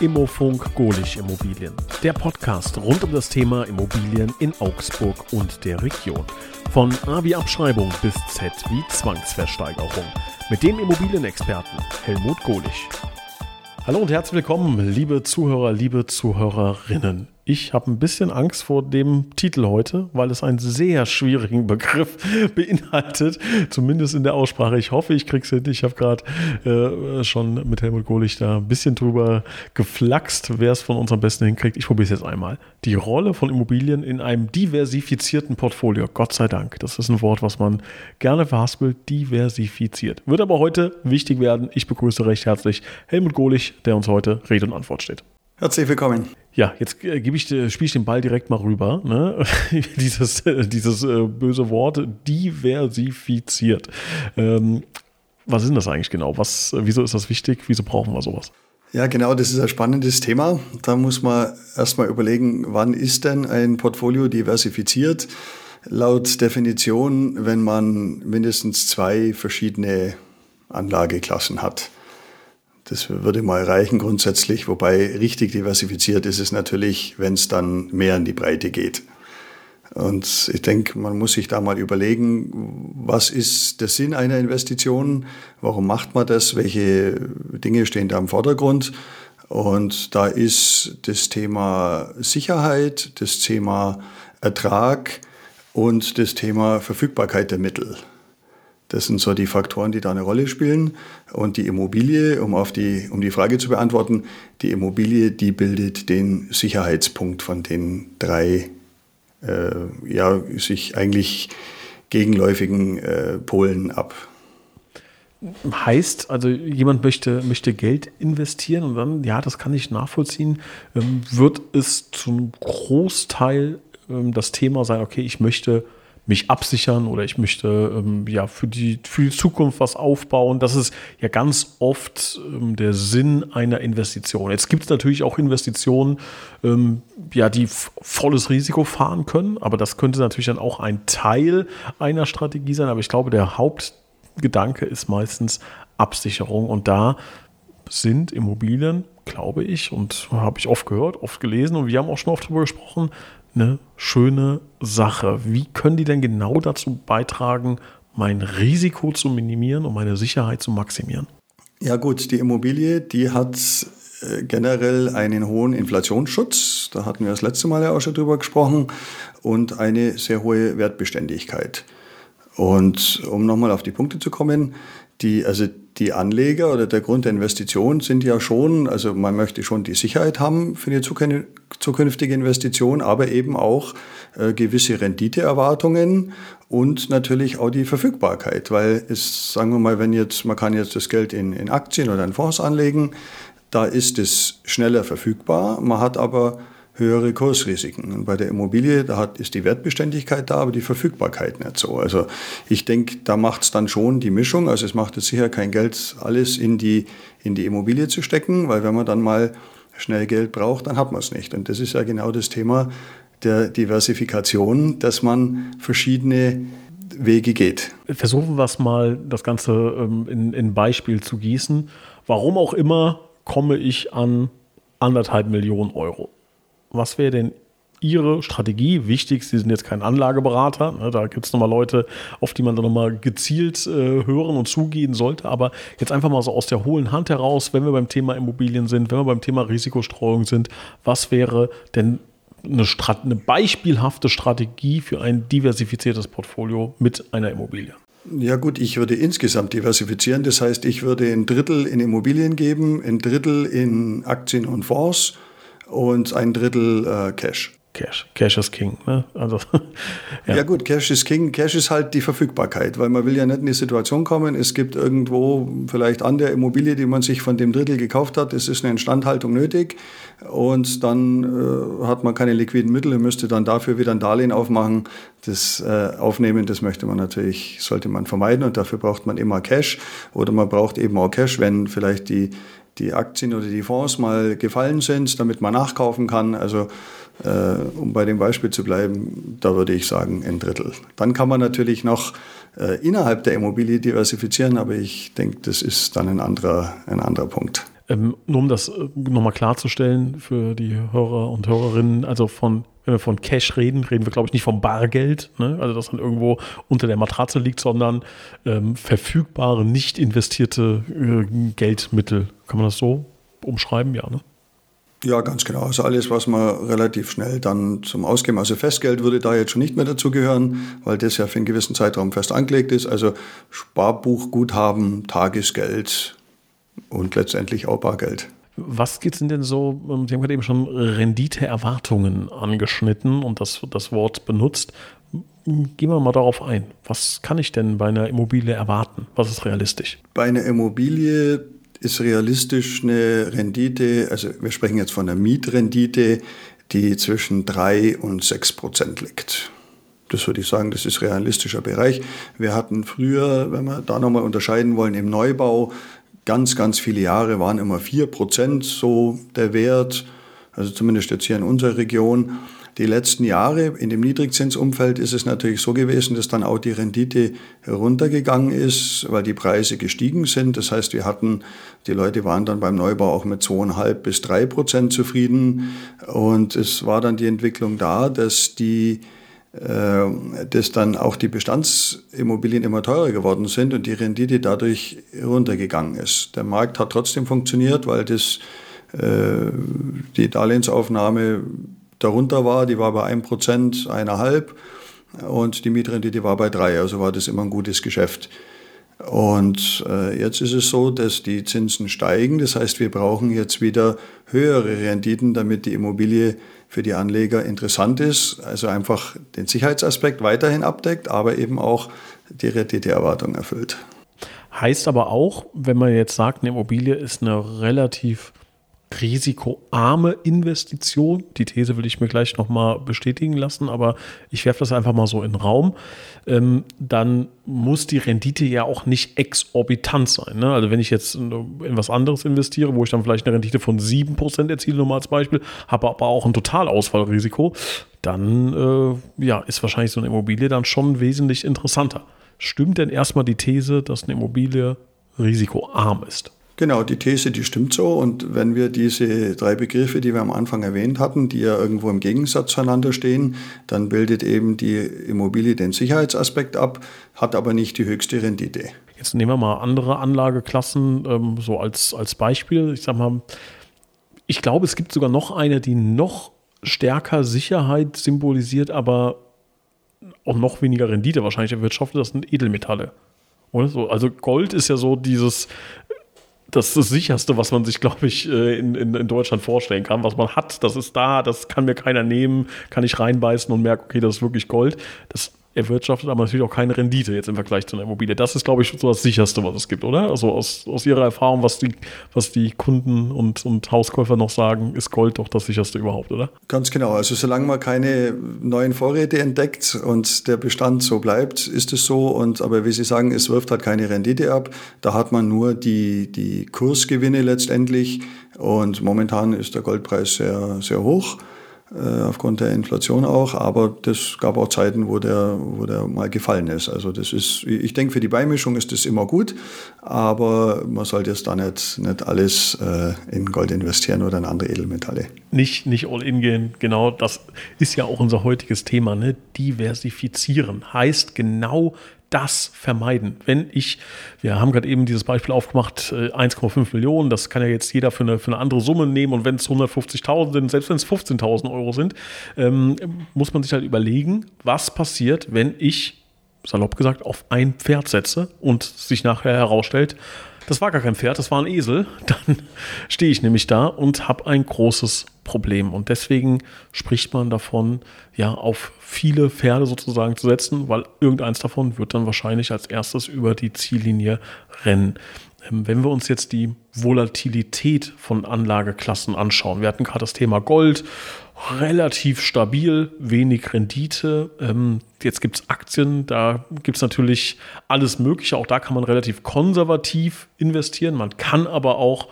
Immofunk Golich Immobilien. Der Podcast rund um das Thema Immobilien in Augsburg und der Region. Von A wie Abschreibung bis Z wie Zwangsversteigerung. Mit dem Immobilienexperten Helmut Golich. Hallo und herzlich willkommen, liebe Zuhörer, liebe Zuhörerinnen. Ich habe ein bisschen Angst vor dem Titel heute, weil es einen sehr schwierigen Begriff beinhaltet, zumindest in der Aussprache. Ich hoffe, ich kriege es hin. Ich habe gerade äh, schon mit Helmut Gohlich da ein bisschen drüber geflaxt, wer es von uns am besten hinkriegt. Ich probiere es jetzt einmal. Die Rolle von Immobilien in einem diversifizierten Portfolio. Gott sei Dank. Das ist ein Wort, was man gerne verhaspelt. Diversifiziert. Wird aber heute wichtig werden. Ich begrüße recht herzlich Helmut Gohlich, der uns heute Rede und Antwort steht. Herzlich willkommen. Ja, jetzt äh, gebe ich, spiele ich den Ball direkt mal rüber. Ne? dieses äh, dieses äh, böse Wort, diversifiziert. Ähm, was ist denn das eigentlich genau? Was, wieso ist das wichtig? Wieso brauchen wir sowas? Ja, genau, das ist ein spannendes Thema. Da muss man erstmal überlegen, wann ist denn ein Portfolio diversifiziert? Laut Definition, wenn man mindestens zwei verschiedene Anlageklassen hat. Das würde mal reichen grundsätzlich, wobei richtig diversifiziert ist es natürlich, wenn es dann mehr in die Breite geht. Und ich denke, man muss sich da mal überlegen, was ist der Sinn einer Investition? Warum macht man das? Welche Dinge stehen da im Vordergrund? Und da ist das Thema Sicherheit, das Thema Ertrag und das Thema Verfügbarkeit der Mittel. Das sind so die Faktoren, die da eine Rolle spielen. Und die Immobilie, um auf die, um die Frage zu beantworten, die Immobilie, die bildet den Sicherheitspunkt von den drei, äh, ja, sich eigentlich gegenläufigen äh, Polen ab. Heißt, also jemand möchte, möchte Geld investieren und dann, ja, das kann ich nachvollziehen, ähm, wird es zum Großteil ähm, das Thema sein, okay, ich möchte mich absichern oder ich möchte ähm, ja für die, für die Zukunft was aufbauen. Das ist ja ganz oft ähm, der Sinn einer Investition. Jetzt gibt es natürlich auch Investitionen, ähm, ja, die volles Risiko fahren können, aber das könnte natürlich dann auch ein Teil einer Strategie sein. Aber ich glaube, der Hauptgedanke ist meistens Absicherung und da sind Immobilien, glaube ich, und habe ich oft gehört, oft gelesen und wir haben auch schon oft darüber gesprochen, eine schöne Sache. Wie können die denn genau dazu beitragen, mein Risiko zu minimieren und meine Sicherheit zu maximieren? Ja gut, die Immobilie, die hat äh, generell einen hohen Inflationsschutz, da hatten wir das letzte Mal ja auch schon drüber gesprochen, und eine sehr hohe Wertbeständigkeit. Und um nochmal auf die Punkte zu kommen, die, also die Anleger oder der Grund der Investition sind ja schon, also man möchte schon die Sicherheit haben für eine zukünftige Investition, aber eben auch äh, gewisse Renditeerwartungen und natürlich auch die Verfügbarkeit, weil es, sagen wir mal, wenn jetzt, man kann jetzt das Geld in, in Aktien oder in Fonds anlegen, da ist es schneller verfügbar, man hat aber höhere Kursrisiken. Und bei der Immobilie, da hat, ist die Wertbeständigkeit da, aber die Verfügbarkeit nicht so. Also ich denke, da macht es dann schon die Mischung. Also es macht jetzt sicher kein Geld, alles in die, in die Immobilie zu stecken, weil wenn man dann mal schnell Geld braucht, dann hat man es nicht. Und das ist ja genau das Thema der Diversifikation, dass man verschiedene Wege geht. Versuchen wir es mal, das Ganze ähm, in, in Beispiel zu gießen. Warum auch immer komme ich an anderthalb Millionen Euro was wäre denn Ihre Strategie? Wichtig, Sie sind jetzt kein Anlageberater. Ne, da gibt es nochmal Leute, auf die man dann nochmal gezielt äh, hören und zugehen sollte. Aber jetzt einfach mal so aus der hohlen Hand heraus, wenn wir beim Thema Immobilien sind, wenn wir beim Thema Risikostreuung sind, was wäre denn eine, Strat eine beispielhafte Strategie für ein diversifiziertes Portfolio mit einer Immobilie? Ja gut, ich würde insgesamt diversifizieren. Das heißt, ich würde ein Drittel in Immobilien geben, ein Drittel in Aktien und Fonds und ein Drittel äh, Cash. Cash. Cash ist King. Ne? Also, ja. ja. gut, Cash ist King. Cash ist halt die Verfügbarkeit, weil man will ja nicht in die Situation kommen, es gibt irgendwo vielleicht an der Immobilie, die man sich von dem Drittel gekauft hat, es ist eine Instandhaltung nötig und dann äh, hat man keine liquiden Mittel und müsste dann dafür wieder ein Darlehen aufmachen. Das äh, Aufnehmen, das möchte man natürlich, sollte man vermeiden und dafür braucht man immer Cash oder man braucht eben auch Cash, wenn vielleicht die die Aktien oder die Fonds mal gefallen sind, damit man nachkaufen kann. Also äh, um bei dem Beispiel zu bleiben, da würde ich sagen ein Drittel. Dann kann man natürlich noch äh, innerhalb der Immobilie diversifizieren, aber ich denke, das ist dann ein anderer, ein anderer Punkt. Ähm, nur um das äh, nochmal klarzustellen für die Hörer und Hörerinnen, also von, wenn wir von Cash reden, reden wir, glaube ich, nicht vom Bargeld, ne? also das dann irgendwo unter der Matratze liegt, sondern ähm, verfügbare, nicht investierte äh, Geldmittel. Kann man das so umschreiben? Ja, ne? Ja, ganz genau. Also alles, was man relativ schnell dann zum Ausgeben, also Festgeld würde da jetzt schon nicht mehr dazugehören, weil das ja für einen gewissen Zeitraum fest angelegt ist. Also Sparbuchguthaben, Tagesgeld und letztendlich auch Bargeld. Was geht denn so, ähm, Sie haben gerade eben schon Renditeerwartungen angeschnitten und das, das Wort benutzt. Gehen wir mal darauf ein. Was kann ich denn bei einer Immobilie erwarten? Was ist realistisch? Bei einer Immobilie ist realistisch eine Rendite, also wir sprechen jetzt von einer Mietrendite, die zwischen 3 und 6 Prozent liegt. Das würde ich sagen, das ist realistischer Bereich. Wir hatten früher, wenn wir da nochmal unterscheiden wollen, im Neubau ganz, ganz viele Jahre waren immer 4 Prozent so der Wert, also zumindest jetzt hier in unserer Region. Die letzten Jahre in dem Niedrigzinsumfeld ist es natürlich so gewesen, dass dann auch die Rendite runtergegangen ist, weil die Preise gestiegen sind. Das heißt, wir hatten, die Leute waren dann beim Neubau auch mit zweieinhalb bis drei Prozent zufrieden. Und es war dann die Entwicklung da, dass die dass dann auch die Bestandsimmobilien immer teurer geworden sind und die Rendite dadurch runtergegangen ist. Der Markt hat trotzdem funktioniert, weil das, äh, die Darlehensaufnahme darunter war, die war bei 1 Prozent, eineinhalb und die Mietrendite war bei drei, also war das immer ein gutes Geschäft. Und äh, jetzt ist es so, dass die Zinsen steigen, das heißt, wir brauchen jetzt wieder höhere Renditen, damit die Immobilie für die Anleger interessant ist, also einfach den Sicherheitsaspekt weiterhin abdeckt, aber eben auch die Renditeerwartung erfüllt. Heißt aber auch, wenn man jetzt sagt, eine Immobilie ist eine relativ risikoarme Investition. Die These will ich mir gleich nochmal bestätigen lassen, aber ich werfe das einfach mal so in den Raum. Ähm, dann muss die Rendite ja auch nicht exorbitant sein. Ne? Also wenn ich jetzt in, was anderes investiere, wo ich dann vielleicht eine Rendite von 7% erziele, nur mal als Beispiel, habe aber auch ein Totalausfallrisiko, dann äh, ja, ist wahrscheinlich so eine Immobilie dann schon wesentlich interessanter. Stimmt denn erstmal die These, dass eine Immobilie risikoarm ist? Genau, die These, die stimmt so. Und wenn wir diese drei Begriffe, die wir am Anfang erwähnt hatten, die ja irgendwo im Gegensatz zueinander stehen, dann bildet eben die Immobilie den Sicherheitsaspekt ab, hat aber nicht die höchste Rendite. Jetzt nehmen wir mal andere Anlageklassen ähm, so als, als Beispiel. Ich sag mal, ich glaube, es gibt sogar noch eine, die noch stärker Sicherheit symbolisiert, aber auch noch weniger Rendite wahrscheinlich erwirtschaftet. Das sind Edelmetalle. So? Also Gold ist ja so dieses das, das sicherste, was man sich, glaube ich, äh, in, in, in, Deutschland vorstellen kann. Was man hat, das ist da, das kann mir keiner nehmen, kann ich reinbeißen und merke, okay, das ist wirklich Gold. Das erwirtschaftet aber natürlich auch keine Rendite jetzt im Vergleich zu einer Immobilie. Das ist, glaube ich, so das sicherste, was es gibt, oder? Also aus, aus Ihrer Erfahrung, was die, was die Kunden und, und Hauskäufer noch sagen, ist Gold doch das sicherste überhaupt, oder? Ganz genau. Also solange man keine neuen Vorräte entdeckt und der Bestand so bleibt, ist es so. Und aber wie Sie sagen, es wirft halt keine Rendite ab. Da hat man nur die, die Kursgewinne letztendlich. Und momentan ist der Goldpreis sehr, sehr hoch. Äh, aufgrund der Inflation auch, aber das gab auch Zeiten, wo der, wo der mal gefallen ist. Also das ist, ich denke, für die Beimischung ist das immer gut, aber man sollte jetzt da nicht, nicht alles äh, in Gold investieren oder in andere Edelmetalle. Nicht, nicht all in gehen, genau, das ist ja auch unser heutiges Thema, ne? diversifizieren. Heißt genau das vermeiden. Wenn ich, wir haben gerade eben dieses Beispiel aufgemacht, 1,5 äh, Millionen, das kann ja jetzt jeder für eine, für eine andere Summe nehmen und wenn es 150.000 sind, selbst wenn es 15.000 Euro sind, ähm, muss man sich halt überlegen, was passiert, wenn ich, salopp gesagt, auf ein Pferd setze und sich nachher herausstellt, das war gar kein Pferd, das war ein Esel, dann stehe ich nämlich da und habe ein großes Problem. Und deswegen spricht man davon, ja, auf viele Pferde sozusagen zu setzen, weil irgendeins davon wird dann wahrscheinlich als erstes über die Ziellinie rennen. Ähm, wenn wir uns jetzt die Volatilität von Anlageklassen anschauen, wir hatten gerade das Thema Gold, relativ stabil, wenig Rendite. Ähm, jetzt gibt es Aktien, da gibt es natürlich alles Mögliche. Auch da kann man relativ konservativ investieren. Man kann aber auch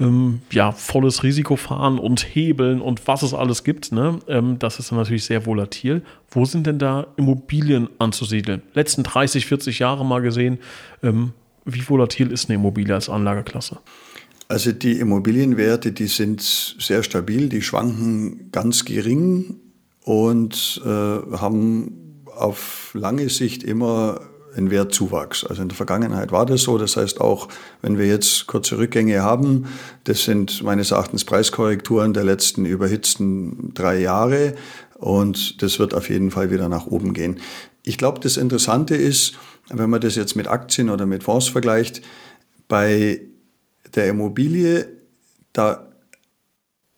ähm, ja, volles Risiko fahren und hebeln und was es alles gibt. Ne? Ähm, das ist dann natürlich sehr volatil. Wo sind denn da Immobilien anzusiedeln? Letzten 30, 40 Jahre mal gesehen, ähm, wie volatil ist eine Immobilie als Anlageklasse? Also die Immobilienwerte, die sind sehr stabil, die schwanken ganz gering und äh, haben auf lange Sicht immer einen Wertzuwachs. Also in der Vergangenheit war das so. Das heißt auch, wenn wir jetzt kurze Rückgänge haben, das sind meines Erachtens Preiskorrekturen der letzten überhitzten drei Jahre und das wird auf jeden Fall wieder nach oben gehen. Ich glaube, das Interessante ist, wenn man das jetzt mit Aktien oder mit Fonds vergleicht, bei der Immobilie, da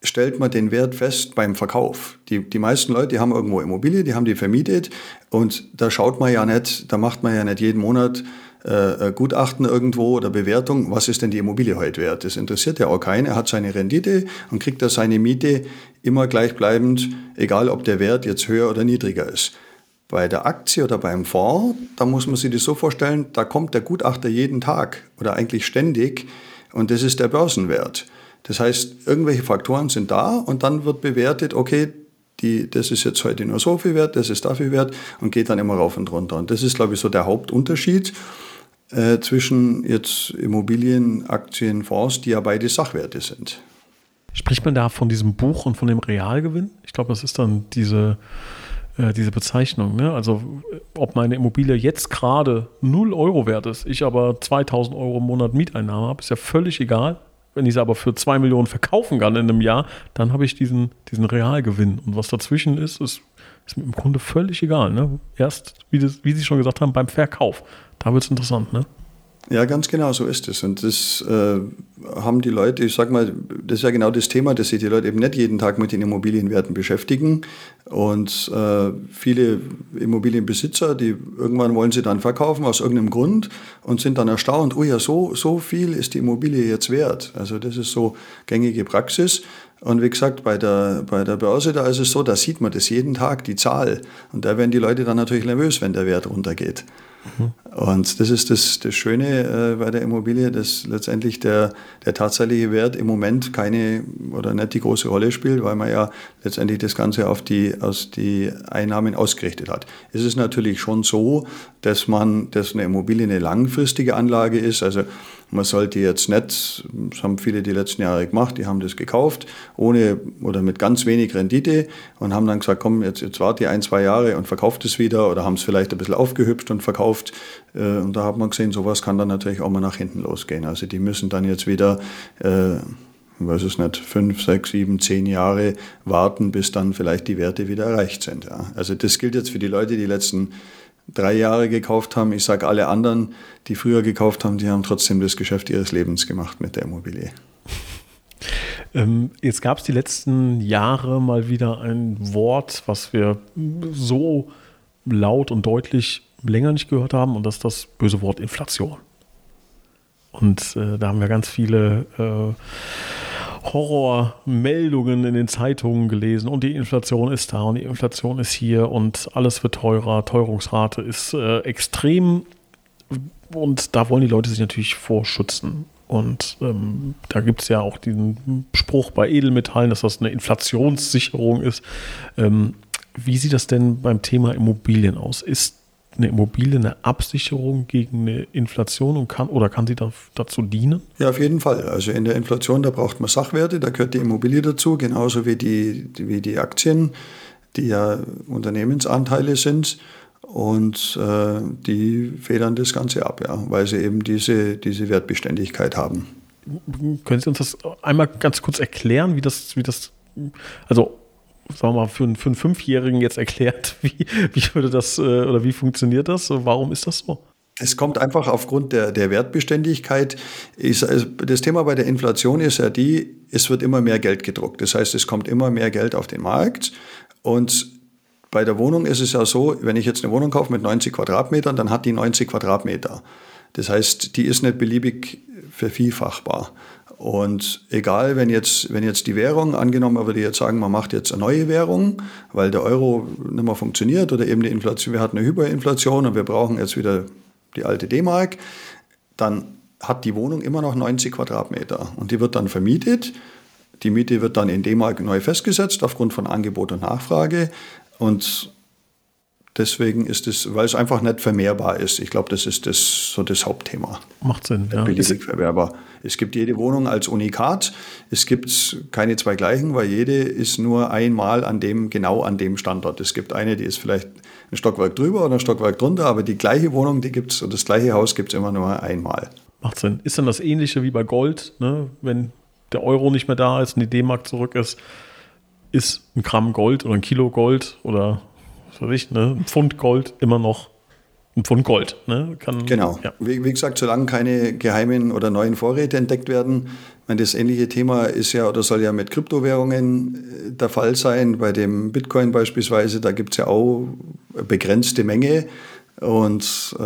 stellt man den Wert fest beim Verkauf. Die, die meisten Leute, die haben irgendwo Immobilie, die haben die vermietet und da schaut man ja nicht, da macht man ja nicht jeden Monat äh, Gutachten irgendwo oder Bewertung, was ist denn die Immobilie heute wert? Das interessiert ja auch keinen. Er hat seine Rendite und kriegt da seine Miete immer gleichbleibend, egal ob der Wert jetzt höher oder niedriger ist. Bei der Aktie oder beim Fonds, da muss man sich das so vorstellen, da kommt der Gutachter jeden Tag oder eigentlich ständig und das ist der Börsenwert. Das heißt, irgendwelche Faktoren sind da und dann wird bewertet, okay, die, das ist jetzt heute nur so viel wert, das ist dafür wert und geht dann immer rauf und runter. Und das ist, glaube ich, so der Hauptunterschied äh, zwischen jetzt Immobilien, Aktien, Fonds, die ja beide Sachwerte sind. Spricht man da von diesem Buch und von dem Realgewinn? Ich glaube, das ist dann diese, äh, diese Bezeichnung. Ne? Also, ob meine Immobilie jetzt gerade 0 Euro wert ist, ich aber 2000 Euro im Monat Mieteinnahme habe, ist ja völlig egal. Wenn ich sie aber für 2 Millionen verkaufen kann in einem Jahr, dann habe ich diesen, diesen Realgewinn. Und was dazwischen ist, ist, ist mir im Grunde völlig egal. Ne? Erst, wie, das, wie Sie schon gesagt haben, beim Verkauf. Da wird es interessant. Ne? Ja, ganz genau, so ist es. Und das äh, haben die Leute, ich sag mal, das ist ja genau das Thema, dass sich die Leute eben nicht jeden Tag mit den Immobilienwerten beschäftigen. Und äh, viele Immobilienbesitzer, die irgendwann wollen sie dann verkaufen aus irgendeinem Grund und sind dann erstaunt, oh ja, so, so viel ist die Immobilie jetzt wert. Also das ist so gängige Praxis. Und wie gesagt, bei der, bei der Börse, da ist es so, da sieht man das jeden Tag, die Zahl. Und da werden die Leute dann natürlich nervös, wenn der Wert runtergeht. Und das ist das, das Schöne äh, bei der Immobilie, dass letztendlich der, der tatsächliche Wert im Moment keine oder nicht die große Rolle spielt, weil man ja letztendlich das Ganze auf die, aus die Einnahmen ausgerichtet hat. Es ist natürlich schon so, dass man, dass eine Immobilie eine langfristige Anlage ist. Also man sollte jetzt nicht, das haben viele die letzten Jahre gemacht, die haben das gekauft, ohne oder mit ganz wenig Rendite und haben dann gesagt, komm, jetzt, jetzt warte ein, zwei Jahre und verkauft es wieder oder haben es vielleicht ein bisschen aufgehübscht und verkauft. Äh, und da hat man gesehen, sowas kann dann natürlich auch mal nach hinten losgehen. Also die müssen dann jetzt wieder, äh, ich weiß es nicht, fünf, sechs, sieben, zehn Jahre warten, bis dann vielleicht die Werte wieder erreicht sind. Also das gilt jetzt für die Leute, die letzten drei Jahre gekauft haben. Ich sage, alle anderen, die früher gekauft haben, die haben trotzdem das Geschäft ihres Lebens gemacht mit der Immobilie. Ähm, jetzt gab es die letzten Jahre mal wieder ein Wort, was wir so laut und deutlich länger nicht gehört haben, und das ist das böse Wort Inflation. Und äh, da haben wir ganz viele äh, Horrormeldungen in den Zeitungen gelesen und die Inflation ist da und die Inflation ist hier und alles wird teurer, Teuerungsrate ist äh, extrem und da wollen die Leute sich natürlich vorschützen. Und ähm, da gibt es ja auch diesen Spruch bei Edelmetallen, dass das eine Inflationssicherung ist. Ähm, wie sieht das denn beim Thema Immobilien aus? Ist eine Immobilie eine Absicherung gegen eine Inflation und kann oder kann sie da, dazu dienen? Ja, auf jeden Fall. Also in der Inflation, da braucht man Sachwerte, da gehört die Immobilie dazu, genauso wie die, wie die Aktien, die ja Unternehmensanteile sind. Und äh, die federn das Ganze ab, ja, weil sie eben diese, diese Wertbeständigkeit haben. Können Sie uns das einmal ganz kurz erklären, wie das, wie das, also sagen wir mal, für einen, für einen Fünfjährigen jetzt erklärt, wie, wie würde das äh, oder wie funktioniert das? Warum ist das so? Es kommt einfach aufgrund der, der Wertbeständigkeit. Ist, also das Thema bei der Inflation ist ja die, es wird immer mehr Geld gedruckt. Das heißt, es kommt immer mehr Geld auf den Markt. Und bei der Wohnung ist es ja so, wenn ich jetzt eine Wohnung kaufe mit 90 Quadratmetern, dann hat die 90 Quadratmeter. Das heißt, die ist nicht beliebig vervielfachbar. Und egal, wenn jetzt, wenn jetzt die Währung, angenommen, man würde jetzt sagen, man macht jetzt eine neue Währung, weil der Euro nicht mehr funktioniert oder eben die Inflation, wir hatten eine Hyperinflation und wir brauchen jetzt wieder die alte D-Mark, dann hat die Wohnung immer noch 90 Quadratmeter und die wird dann vermietet. Die Miete wird dann in D-Mark neu festgesetzt aufgrund von Angebot und Nachfrage und Deswegen ist es, weil es einfach nicht vermehrbar ist. Ich glaube, das ist das, so das Hauptthema. Macht Sinn, ja. Beliebig vermehrbar. Es gibt jede Wohnung als Unikat. Es gibt keine zwei gleichen, weil jede ist nur einmal an dem, genau an dem Standort. Es gibt eine, die ist vielleicht ein Stockwerk drüber oder ein Stockwerk drunter, aber die gleiche Wohnung, die gibt es, und das gleiche Haus gibt es immer nur einmal. Macht Sinn. Ist dann das Ähnliche wie bei Gold, ne? wenn der Euro nicht mehr da ist und die D-Mark zurück ist, ist ein Gramm Gold oder ein Kilo Gold oder weiß ich, ne, ein Pfund Gold immer noch ein Pfund Gold. Ne? Kann, genau. Ja. Wie, wie, gesagt, solange keine geheimen oder neuen Vorräte entdeckt werden, meine, das ähnliche Thema ist ja oder soll ja mit Kryptowährungen äh, der Fall sein. Bei dem Bitcoin beispielsweise, da gibt es ja auch eine begrenzte Menge. Und äh,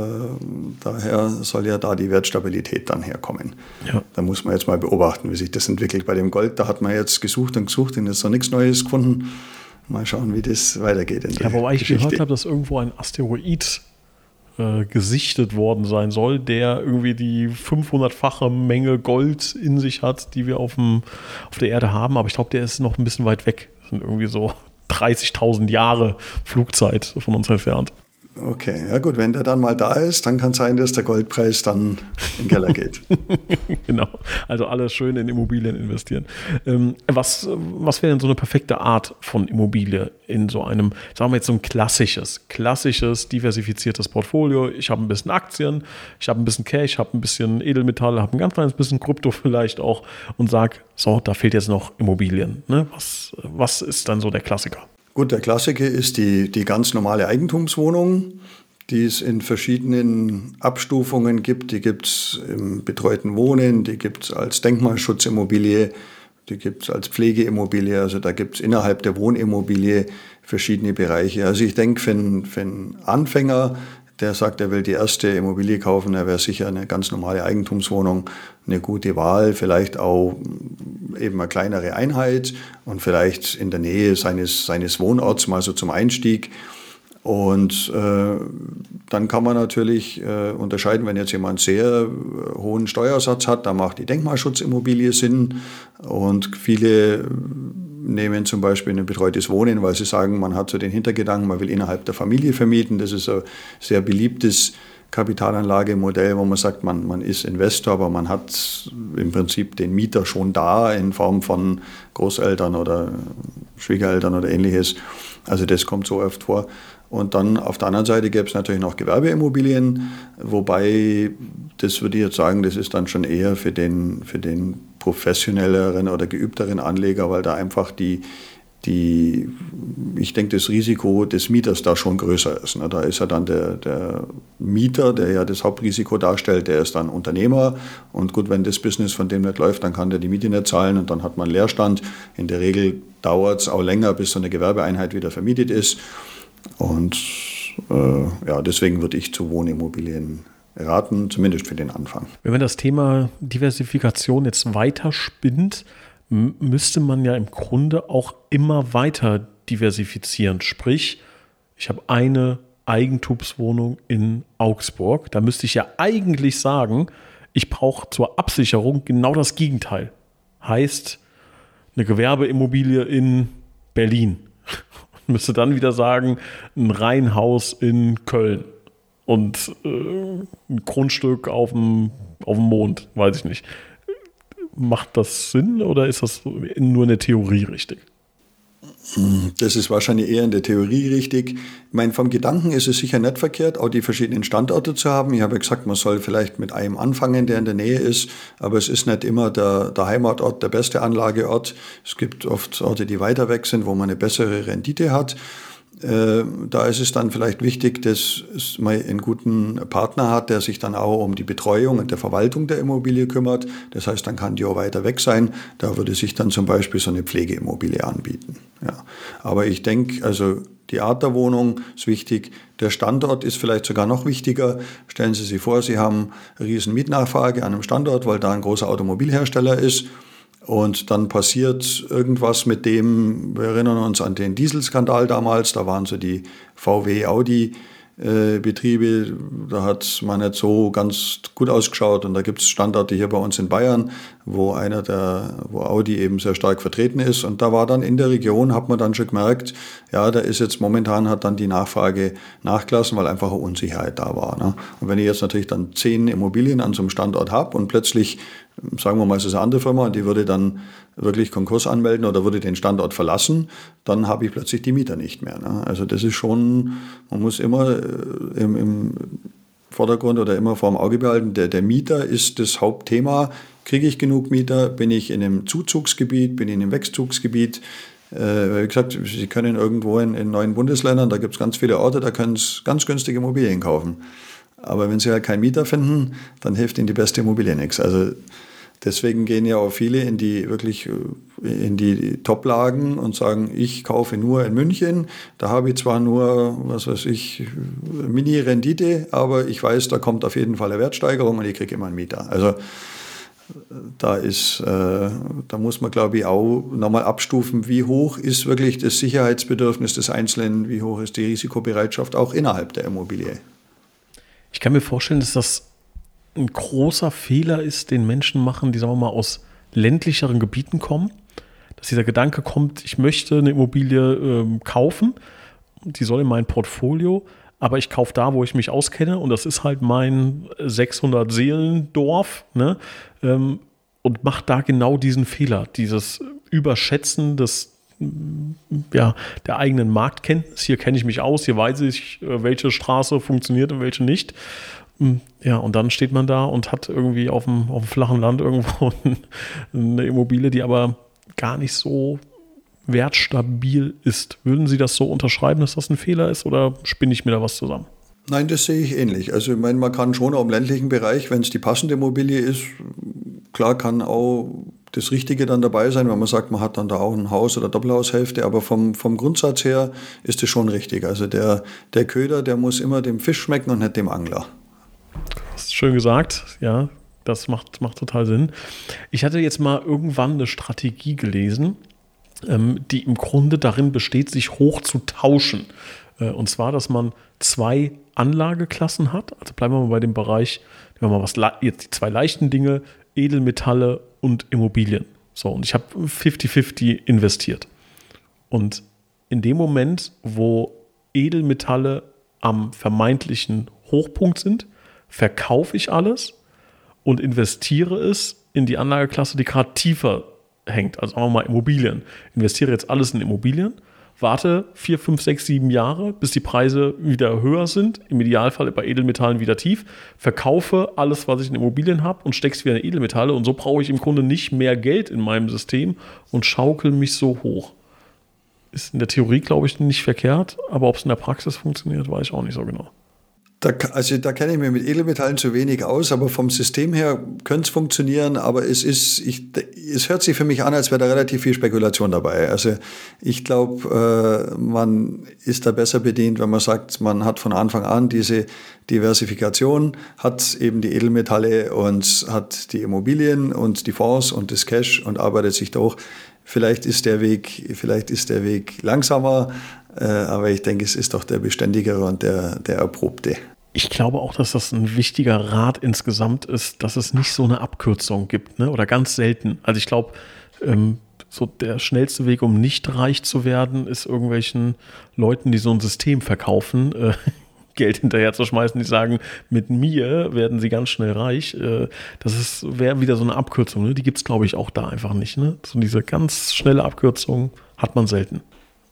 daher soll ja da die Wertstabilität dann herkommen. Ja. Da muss man jetzt mal beobachten, wie sich das entwickelt. Bei dem Gold, da hat man jetzt gesucht und gesucht und jetzt noch nichts Neues gefunden. Mal schauen, wie das weitergeht. ja, wobei ich gehört habe, dass irgendwo ein Asteroid äh, gesichtet worden sein soll, der irgendwie die 500-fache Menge Gold in sich hat, die wir auf, dem, auf der Erde haben. Aber ich glaube, der ist noch ein bisschen weit weg. Das sind irgendwie so 30.000 Jahre Flugzeit von uns entfernt. Okay, ja gut, wenn der dann mal da ist, dann kann es sein, dass der Goldpreis dann in den Keller geht. genau, also alles schön in Immobilien investieren. Ähm, was was wäre denn so eine perfekte Art von Immobilie in so einem, sagen wir jetzt so ein klassisches, klassisches, diversifiziertes Portfolio? Ich habe ein bisschen Aktien, ich habe ein bisschen Cash, ich habe ein bisschen Edelmetalle, habe ein ganz kleines bisschen Krypto vielleicht auch und sage, so, da fehlt jetzt noch Immobilien. Ne? Was, was ist dann so der Klassiker? Gut, der Klassiker ist die, die ganz normale Eigentumswohnung, die es in verschiedenen Abstufungen gibt. Die gibt es im betreuten Wohnen, die gibt es als Denkmalschutzimmobilie, die gibt es als Pflegeimmobilie. Also da gibt es innerhalb der Wohnimmobilie verschiedene Bereiche. Also ich denke, für einen, Anfänger der sagt, er will die erste Immobilie kaufen, er wäre sicher eine ganz normale Eigentumswohnung, eine gute Wahl, vielleicht auch eben eine kleinere Einheit und vielleicht in der Nähe seines, seines Wohnorts mal so zum Einstieg. Und äh, dann kann man natürlich äh, unterscheiden, wenn jetzt jemand sehr äh, hohen Steuersatz hat, da macht die Denkmalschutzimmobilie Sinn. Und viele nehmen zum Beispiel ein betreutes Wohnen, weil sie sagen, man hat so den Hintergedanken, man will innerhalb der Familie vermieten. Das ist ein sehr beliebtes Kapitalanlagemodell, wo man sagt, man, man ist Investor, aber man hat im Prinzip den Mieter schon da in Form von Großeltern oder Schwiegereltern oder ähnliches. Also das kommt so oft vor. Und dann auf der anderen Seite gäbe es natürlich noch Gewerbeimmobilien, wobei das würde ich jetzt sagen, das ist dann schon eher für den, für den professionelleren oder geübteren Anleger, weil da einfach die, die, ich denke, das Risiko des Mieters da schon größer ist. Ne? Da ist ja dann der, der Mieter, der ja das Hauptrisiko darstellt, der ist dann Unternehmer. Und gut, wenn das Business von dem nicht läuft, dann kann der die Miete nicht zahlen und dann hat man Leerstand. In der Regel dauert es auch länger, bis so eine Gewerbeeinheit wieder vermietet ist. Und äh, ja, deswegen würde ich zu Wohnimmobilien raten, zumindest für den Anfang. Wenn man das Thema Diversifikation jetzt weiter spinnt, müsste man ja im Grunde auch immer weiter diversifizieren. Sprich, ich habe eine Eigentumswohnung in Augsburg. Da müsste ich ja eigentlich sagen, ich brauche zur Absicherung genau das Gegenteil. Heißt, eine Gewerbeimmobilie in Berlin. müsste dann wieder sagen, ein Reihenhaus in Köln und äh, ein Grundstück auf dem, auf dem Mond, weiß ich nicht. Macht das Sinn oder ist das nur eine Theorie richtig? Das ist wahrscheinlich eher in der Theorie richtig. Ich meine, vom Gedanken ist es sicher nicht verkehrt, auch die verschiedenen Standorte zu haben. Ich habe ja gesagt, man soll vielleicht mit einem anfangen, der in der Nähe ist, aber es ist nicht immer der, der Heimatort der beste Anlageort. Es gibt oft Orte, die weiter weg sind, wo man eine bessere Rendite hat. Äh, da ist es dann vielleicht wichtig, dass man einen guten Partner hat, der sich dann auch um die Betreuung und der Verwaltung der Immobilie kümmert. Das heißt, dann kann die auch weiter weg sein. Da würde sich dann zum Beispiel so eine Pflegeimmobilie anbieten. Ja. Aber ich denke, also die Art der Wohnung ist wichtig. Der Standort ist vielleicht sogar noch wichtiger. Stellen Sie sich vor, Sie haben eine riesen Mietnachfrage an einem Standort, weil da ein großer Automobilhersteller ist und dann passiert irgendwas mit dem, wir erinnern uns an den Dieselskandal damals, da waren so die VW, Audi. Äh, da hat man nicht so ganz gut ausgeschaut und da gibt es Standorte hier bei uns in Bayern, wo einer der, wo Audi eben sehr stark vertreten ist. Und da war dann in der Region, hat man dann schon gemerkt, ja, da ist jetzt momentan hat dann die Nachfrage nachgelassen, weil einfach eine Unsicherheit da war. Ne? Und wenn ich jetzt natürlich dann zehn Immobilien an so einem Standort habe und plötzlich, sagen wir mal, es ist eine andere Firma die würde dann wirklich Konkurs anmelden oder würde den Standort verlassen, dann habe ich plötzlich die Mieter nicht mehr. Ne? Also das ist schon, man muss immer äh, im, im Vordergrund oder immer vor dem Auge behalten, der, der Mieter ist das Hauptthema. Kriege ich genug Mieter? Bin ich in einem Zuzugsgebiet? Bin ich in einem Wegzugsgebiet? Äh, wie gesagt, Sie können irgendwo in, in neuen Bundesländern, da gibt es ganz viele Orte, da können Sie ganz günstige Immobilien kaufen. Aber wenn Sie halt keinen Mieter finden, dann hilft Ihnen die beste Immobilie nichts. Also Deswegen gehen ja auch viele in die wirklich äh, in die Top-Lagen und sagen, ich kaufe nur in München. Da habe ich zwar nur, was weiß ich, Mini-Rendite, aber ich weiß, da kommt auf jeden Fall eine Wertsteigerung und ich kriege immer einen Mieter. Also da ist, äh, da muss man, glaube ich, auch nochmal abstufen, wie hoch ist wirklich das Sicherheitsbedürfnis des Einzelnen, wie hoch ist die Risikobereitschaft auch innerhalb der Immobilie. Ich kann mir vorstellen, dass das ein großer Fehler ist, den Menschen machen, die, sagen wir mal, aus ländlicheren Gebieten kommen. Dass dieser Gedanke kommt, ich möchte eine Immobilie ähm, kaufen, die soll in mein Portfolio, aber ich kaufe da, wo ich mich auskenne und das ist halt mein 600 Seelendorf ne? Ähm, und macht da genau diesen Fehler, dieses Überschätzen des ja, der eigenen Marktkenntnis. Hier kenne ich mich aus, hier weiß ich, äh, welche Straße funktioniert und welche nicht. Hm, ja, und dann steht man da und hat irgendwie auf dem, auf dem flachen Land irgendwo eine Immobilie, die aber gar nicht so wertstabil ist. Würden Sie das so unterschreiben, dass das ein Fehler ist oder spinne ich mir da was zusammen? Nein, das sehe ich ähnlich. Also ich meine, man kann schon auch im ländlichen Bereich, wenn es die passende Immobilie ist, klar kann auch das Richtige dann dabei sein, wenn man sagt, man hat dann da auch ein Haus oder Doppelhaushälfte, aber vom, vom Grundsatz her ist es schon richtig. Also der, der Köder, der muss immer dem Fisch schmecken und nicht dem Angler. Das ist schön gesagt, ja. Das macht, macht total Sinn. Ich hatte jetzt mal irgendwann eine Strategie gelesen, ähm, die im Grunde darin besteht, sich hoch zu tauschen. Äh, und zwar, dass man zwei Anlageklassen hat. Also bleiben wir mal bei dem Bereich, wenn wir mal was jetzt die zwei leichten Dinge, Edelmetalle und Immobilien. So, und ich habe 50-50 investiert. Und in dem Moment, wo Edelmetalle am vermeintlichen Hochpunkt sind, verkaufe ich alles und investiere es in die Anlageklasse, die gerade tiefer hängt. Also wir mal Immobilien. Investiere jetzt alles in Immobilien, warte vier, fünf, sechs, sieben Jahre, bis die Preise wieder höher sind, im Idealfall bei Edelmetallen wieder tief, verkaufe alles, was ich in Immobilien habe und stecke es wieder in Edelmetalle und so brauche ich im Grunde nicht mehr Geld in meinem System und schaukel mich so hoch. Ist in der Theorie, glaube ich, nicht verkehrt, aber ob es in der Praxis funktioniert, weiß ich auch nicht so genau. Da, also da kenne ich mich mit Edelmetallen zu wenig aus, aber vom System her könnte es funktionieren, aber es ist, ich, es hört sich für mich an, als wäre da relativ viel Spekulation dabei. Also ich glaube, äh, man ist da besser bedient, wenn man sagt, man hat von Anfang an diese Diversifikation, hat eben die Edelmetalle und hat die Immobilien und die Fonds und das Cash und arbeitet sich durch. Vielleicht ist der Weg, vielleicht ist der Weg langsamer, äh, aber ich denke, es ist doch der beständigere und der, der erprobte. Ich glaube auch, dass das ein wichtiger Rat insgesamt ist, dass es nicht so eine Abkürzung gibt, ne? oder ganz selten. Also ich glaube, ähm, so der schnellste Weg, um nicht reich zu werden, ist irgendwelchen Leuten, die so ein System verkaufen, äh, Geld hinterher zu schmeißen, die sagen, mit mir werden sie ganz schnell reich. Äh, das wäre wieder so eine Abkürzung. Ne? Die gibt es, glaube ich, auch da einfach nicht. Ne? So diese ganz schnelle Abkürzung hat man selten.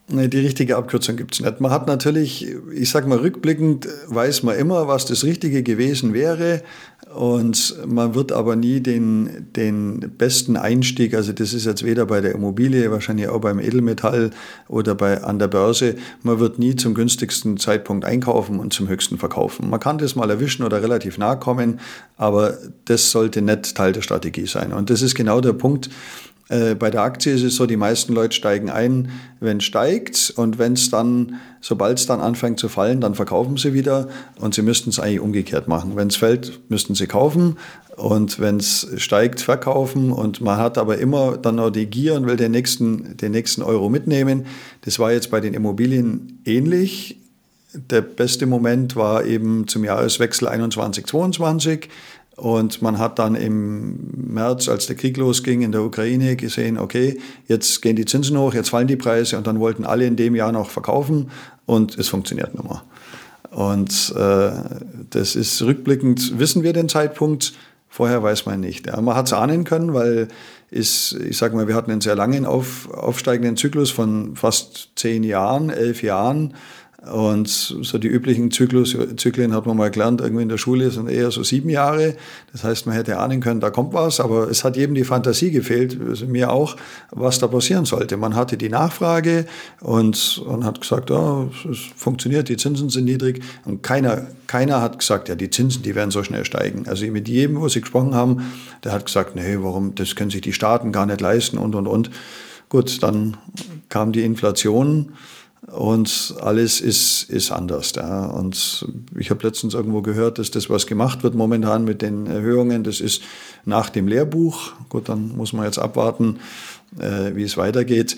Nee, die richtige Abkürzung gibt es nicht. Man hat natürlich, ich sag mal, rückblickend weiß man immer, was das Richtige gewesen wäre. Und man wird aber nie den, den besten Einstieg, also das ist jetzt weder bei der Immobilie, wahrscheinlich auch beim Edelmetall oder bei, an der Börse, man wird nie zum günstigsten Zeitpunkt einkaufen und zum höchsten verkaufen. Man kann das mal erwischen oder relativ nahe kommen, aber das sollte nicht Teil der Strategie sein. Und das ist genau der Punkt, äh, bei der Aktie ist es so, die meisten Leute steigen ein, wenn es steigt und wenn es dann, sobald es dann anfängt zu fallen, dann verkaufen sie wieder und sie müssten es eigentlich umgekehrt machen. Wenn es fällt, müssten sie kaufen und wenn es steigt, verkaufen und man hat aber immer dann noch die Gier und will den nächsten, den nächsten Euro mitnehmen. Das war jetzt bei den Immobilien ähnlich. Der beste Moment war eben zum Jahreswechsel 21, 22 Und man hat dann im März, als der Krieg losging in der Ukraine, gesehen, okay, jetzt gehen die Zinsen hoch, jetzt fallen die Preise und dann wollten alle in dem Jahr noch verkaufen und es funktioniert nicht mehr. Und äh, das ist rückblickend, wissen wir den Zeitpunkt, vorher weiß man nicht. Ja, man hat es ahnen können, weil ist, ich sage mal, wir hatten einen sehr langen auf, aufsteigenden Zyklus von fast zehn Jahren, elf Jahren. Und so die üblichen Zyklus, Zyklen hat man mal gelernt, irgendwie in der Schule sind eher so sieben Jahre. Das heißt, man hätte ahnen können, da kommt was, aber es hat jedem die Fantasie gefehlt, also mir auch, was da passieren sollte. Man hatte die Nachfrage und, und hat gesagt, ja, es funktioniert, die Zinsen sind niedrig. Und keiner, keiner hat gesagt, ja, die Zinsen, die werden so schnell steigen. Also mit jedem, wo sie gesprochen haben, der hat gesagt, nee, warum, das können sich die Staaten gar nicht leisten und, und, und. Gut, dann kam die Inflation und alles ist, ist anders. Ja. Und ich habe letztens irgendwo gehört, dass das, was gemacht wird momentan mit den Erhöhungen, das ist nach dem Lehrbuch. Gut, dann muss man jetzt abwarten, äh, wie es weitergeht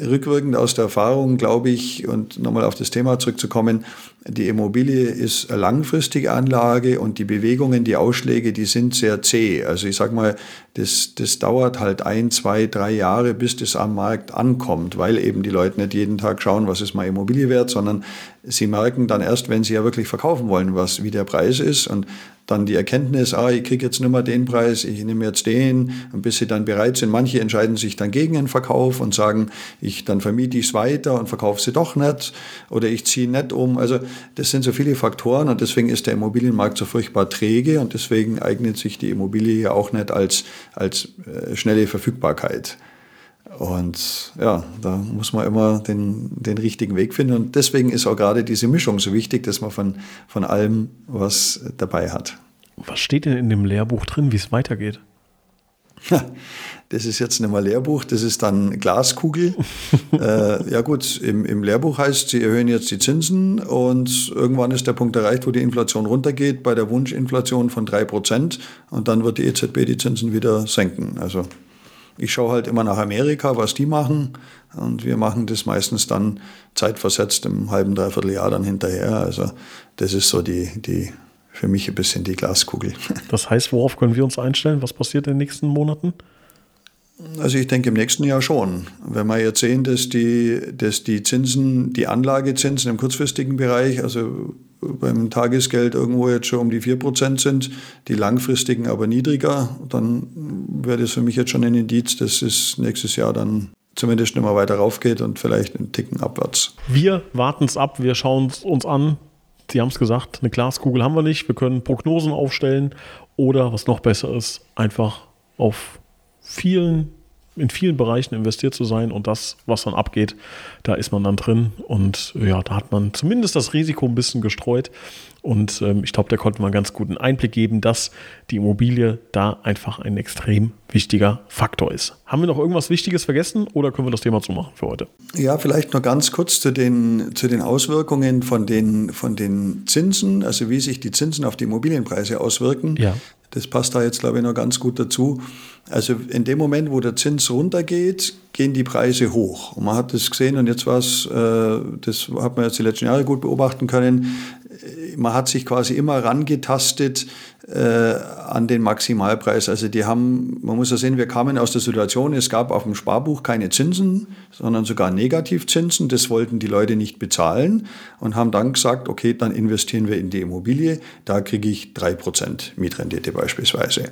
rückwirkend aus der Erfahrung glaube ich, und nochmal auf das Thema zurückzukommen, die Immobilie ist eine langfristige Anlage und die Bewegungen, die Ausschläge, die sind sehr zäh. Also ich sage mal, das, das dauert halt ein, zwei, drei Jahre, bis das am Markt ankommt, weil eben die Leute nicht jeden Tag schauen, was ist mal Immobilie wert, sondern sie merken dann erst, wenn sie ja wirklich verkaufen wollen, was, wie der Preis ist. Und dann die Erkenntnis, ah, ich kriege jetzt nicht mehr den Preis, ich nehme jetzt den, und bis sie dann bereit sind. Manche entscheiden sich dann gegen einen Verkauf und sagen, ich, dann vermiete ich es weiter und verkaufe sie doch nicht oder ich ziehe nicht um. Also das sind so viele Faktoren und deswegen ist der Immobilienmarkt so furchtbar träge und deswegen eignet sich die Immobilie ja auch nicht als, als äh, schnelle Verfügbarkeit. Und ja, da muss man immer den, den richtigen Weg finden. Und deswegen ist auch gerade diese Mischung so wichtig, dass man von, von allem was dabei hat. Was steht denn in dem Lehrbuch drin, wie es weitergeht? Das ist jetzt nicht mal Lehrbuch, das ist dann Glaskugel. äh, ja gut, im, im Lehrbuch heißt, sie erhöhen jetzt die Zinsen und irgendwann ist der Punkt erreicht, wo die Inflation runtergeht, bei der Wunschinflation von 3% und dann wird die EZB die Zinsen wieder senken. Also ich schaue halt immer nach Amerika, was die machen. Und wir machen das meistens dann zeitversetzt im halben, dreiviertel Jahr dann hinterher. Also das ist so die, die für mich ein bisschen die Glaskugel. Das heißt, worauf können wir uns einstellen? Was passiert in den nächsten Monaten? Also ich denke im nächsten Jahr schon. Wenn wir jetzt sehen, dass die, dass die Zinsen, die Anlagezinsen im kurzfristigen Bereich, also beim Tagesgeld irgendwo jetzt schon um die 4% sind, die langfristigen aber niedriger, dann wäre das für mich jetzt schon ein Indiz, dass es nächstes Jahr dann zumindest nicht mehr weiter raufgeht und vielleicht einen Ticken abwärts. Wir warten es ab, wir schauen es uns an. Sie haben es gesagt, eine Glaskugel haben wir nicht. Wir können Prognosen aufstellen oder, was noch besser ist, einfach auf vielen, in vielen Bereichen investiert zu sein und das, was dann abgeht, da ist man dann drin und ja, da hat man zumindest das Risiko ein bisschen gestreut und ähm, ich glaube, da konnte man ganz guten Einblick geben, dass die Immobilie da einfach ein extrem wichtiger Faktor ist. Haben wir noch irgendwas Wichtiges vergessen oder können wir das Thema zumachen für heute? Ja, vielleicht noch ganz kurz zu den, zu den Auswirkungen von den, von den Zinsen, also wie sich die Zinsen auf die Immobilienpreise auswirken. Ja. Das passt da jetzt, glaube ich, noch ganz gut dazu. Also in dem Moment, wo der Zins runtergeht, gehen die Preise hoch. Und man hat das gesehen und jetzt war es, äh, das hat man jetzt die letzten Jahre gut beobachten können, man hat sich quasi immer rangetastet äh, an den Maximalpreis. Also die haben, man muss ja sehen, wir kamen aus der Situation, es gab auf dem Sparbuch keine Zinsen, sondern sogar Negativzinsen. Das wollten die Leute nicht bezahlen und haben dann gesagt, okay, dann investieren wir in die Immobilie, da kriege ich drei Prozent Mietrendite beispielsweise.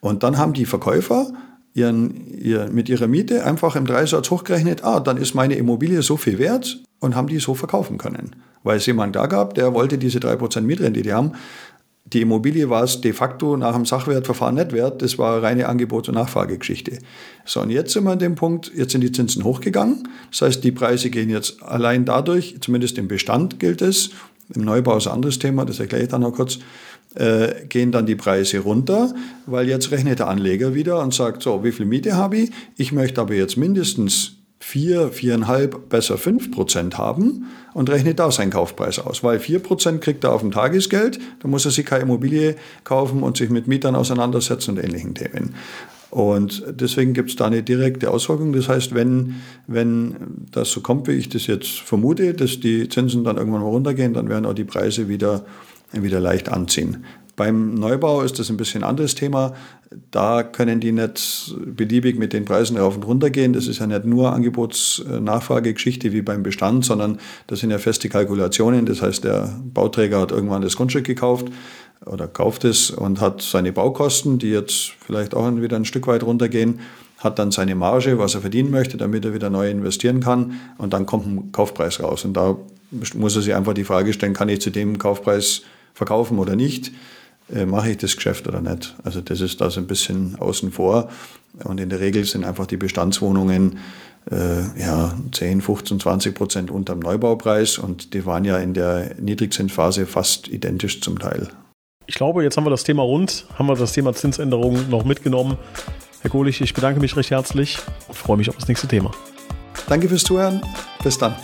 Und dann haben die Verkäufer ihren, ihr, mit ihrer Miete einfach im Dreisatz hochgerechnet, ah, dann ist meine Immobilie so viel wert und haben die so verkaufen können. Weil es jemand da gab, der wollte diese 3% Mietrendite haben. Die Immobilie war es de facto nach dem Sachwertverfahren nicht wert, das war reine Angebot- und Nachfragegeschichte. So, und jetzt sind wir an dem Punkt, jetzt sind die Zinsen hochgegangen. Das heißt, die Preise gehen jetzt allein dadurch, zumindest im Bestand gilt es, im Neubau ist ein anderes Thema, das erkläre ich dann noch kurz, äh, gehen dann die Preise runter, weil jetzt rechnet der Anleger wieder und sagt, so, wie viel Miete habe ich? Ich möchte aber jetzt mindestens vier, viereinhalb, besser fünf Prozent haben und rechnet da seinen Kaufpreis aus. Weil vier Prozent kriegt er auf dem Tagesgeld, da muss er sich keine Immobilie kaufen und sich mit Mietern auseinandersetzen und ähnlichen Themen. Und deswegen gibt es da eine direkte Auswirkung. Das heißt, wenn, wenn das so kommt, wie ich das jetzt vermute, dass die Zinsen dann irgendwann mal runtergehen, dann werden auch die Preise wieder, wieder leicht anziehen. Beim Neubau ist das ein bisschen anderes Thema. Da können die nicht beliebig mit den Preisen rauf und runter gehen. Das ist ja nicht nur Angebots-Nachfragegeschichte wie beim Bestand, sondern das sind ja feste Kalkulationen. Das heißt, der Bauträger hat irgendwann das Grundstück gekauft oder kauft es und hat seine Baukosten, die jetzt vielleicht auch wieder ein Stück weit runtergehen, hat dann seine Marge, was er verdienen möchte, damit er wieder neu investieren kann und dann kommt ein Kaufpreis raus. Und da muss er sich einfach die Frage stellen, kann ich zu dem Kaufpreis verkaufen oder nicht? Äh, mache ich das Geschäft oder nicht? Also das ist da so ein bisschen außen vor. Und in der Regel sind einfach die Bestandswohnungen äh, ja, 10, 15, 20 Prozent unter dem Neubaupreis und die waren ja in der Niedrigzinsphase fast identisch zum Teil. Ich glaube, jetzt haben wir das Thema rund, haben wir das Thema Zinsänderungen noch mitgenommen. Herr Kohlich, ich bedanke mich recht herzlich und freue mich auf das nächste Thema. Danke fürs Zuhören. Bis dann.